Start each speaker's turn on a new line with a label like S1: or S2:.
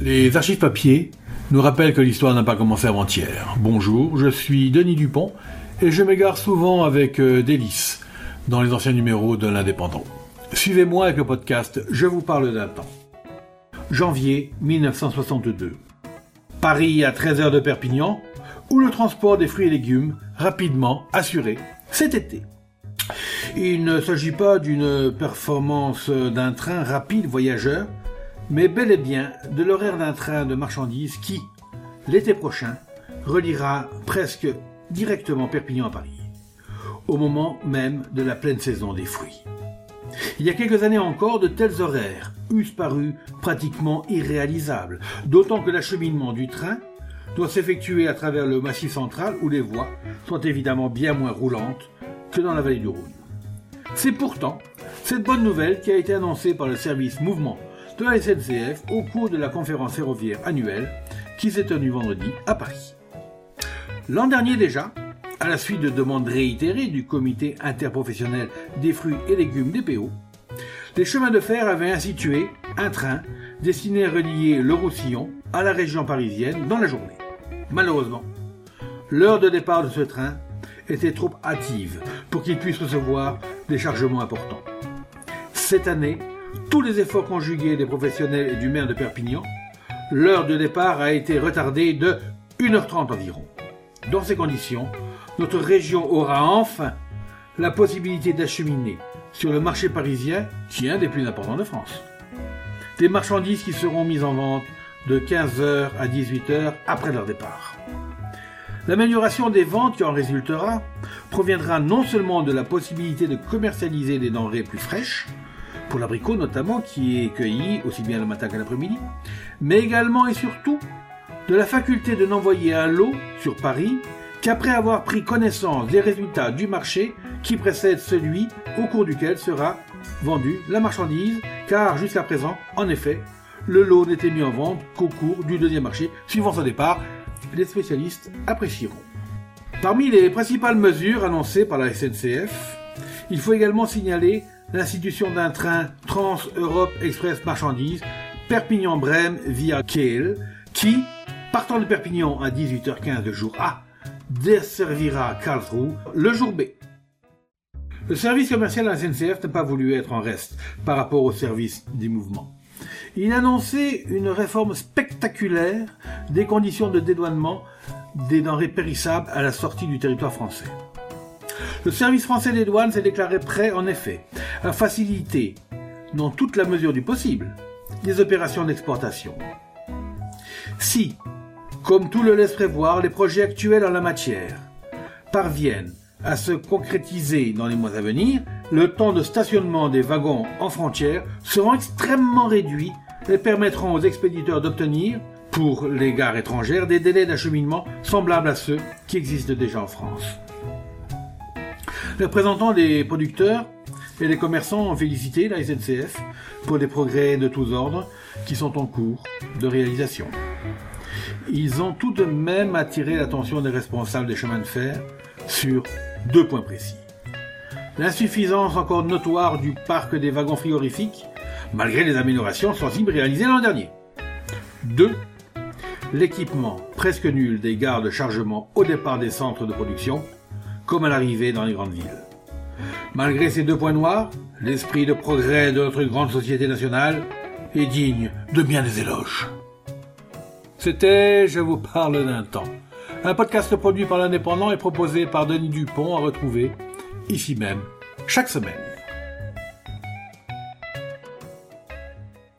S1: Les archives papier nous rappellent que l'histoire n'a pas commencé avant-hier. Bonjour, je suis Denis Dupont et je m'égare souvent avec euh, délice dans les anciens numéros de l'Indépendant. Suivez-moi avec le podcast Je vous parle d'un temps. Janvier 1962. Paris à 13 heures de Perpignan, où le transport des fruits et légumes rapidement assuré cet été. Il ne s'agit pas d'une performance d'un train rapide voyageur, mais bel et bien de l'horaire d'un train de marchandises qui, l'été prochain, reliera presque directement Perpignan à Paris, au moment même de la pleine saison des fruits. Il y a quelques années encore, de tels horaires eussent paru pratiquement irréalisables, d'autant que l'acheminement du train doit s'effectuer à travers le massif central où les voies sont évidemment bien moins roulantes que dans la vallée du Rhône. C'est pourtant cette bonne nouvelle qui a été annoncée par le service mouvement de la SNCF au cours de la conférence ferroviaire annuelle qui s'est tenue vendredi à Paris. L'an dernier déjà, à la suite de demandes réitérées du comité interprofessionnel des fruits et légumes des PO, les chemins de fer avaient institué un train destiné à relier le Roussillon à la région parisienne dans la journée. Malheureusement, l'heure de départ de ce train était trop hâtive pour qu'il puisse recevoir des chargements importants. Cette année, tous les efforts conjugués des professionnels et du maire de Perpignan, l'heure de départ a été retardée de 1h30 environ. Dans ces conditions, notre région aura enfin la possibilité d'acheminer sur le marché parisien, qui est un des plus importants de France, des marchandises qui seront mises en vente de 15h à 18h après leur départ. L'amélioration des ventes qui en résultera proviendra non seulement de la possibilité de commercialiser des denrées plus fraîches, pour l'abricot notamment, qui est cueilli aussi bien le matin qu'à l'après-midi, mais également et surtout de la faculté de n'envoyer un lot sur Paris qu'après avoir pris connaissance des résultats du marché qui précède celui au cours duquel sera vendue la marchandise, car jusqu'à présent, en effet, le lot n'était mis en vente qu'au cours du deuxième marché, suivant son départ. Les spécialistes apprécieront. Parmi les principales mesures annoncées par la SNCF, il faut également signaler l'institution d'un train Trans-Europe Express Marchandises Perpignan-Brême via Kiel, qui, partant de Perpignan à 18h15 le jour A, desservira Karlsruhe le jour B. Le service commercial de la SNCF n'a pas voulu être en reste par rapport au service des mouvements. Il a annoncé une réforme spectaculaire des conditions de dédouanement des denrées périssables à la sortie du territoire français. Le service français des douanes s'est déclaré prêt, en effet, à faciliter, dans toute la mesure du possible, les opérations d'exportation. Si, comme tout le laisse prévoir, les projets actuels en la matière parviennent à se concrétiser dans les mois à venir, le temps de stationnement des wagons en frontière sera extrêmement réduit et permettront aux expéditeurs d'obtenir, pour les gares étrangères, des délais d'acheminement semblables à ceux qui existent déjà en France. Les représentants des producteurs et des commerçants ont félicité la SNCF pour des progrès de tous ordres qui sont en cours de réalisation. Ils ont tout de même attiré l'attention des responsables des chemins de fer sur deux points précis. L'insuffisance encore notoire du parc des wagons frigorifiques, malgré les améliorations sensibles réalisées l'an dernier. 2. L'équipement presque nul des gares de chargement au départ des centres de production, comme à l'arrivée dans les grandes villes. Malgré ces deux points noirs, l'esprit de progrès de notre grande société nationale est digne de bien des éloges. C'était Je vous parle d'un temps. Un podcast produit par l'Indépendant et proposé par Denis Dupont à retrouver ici même chaque semaine.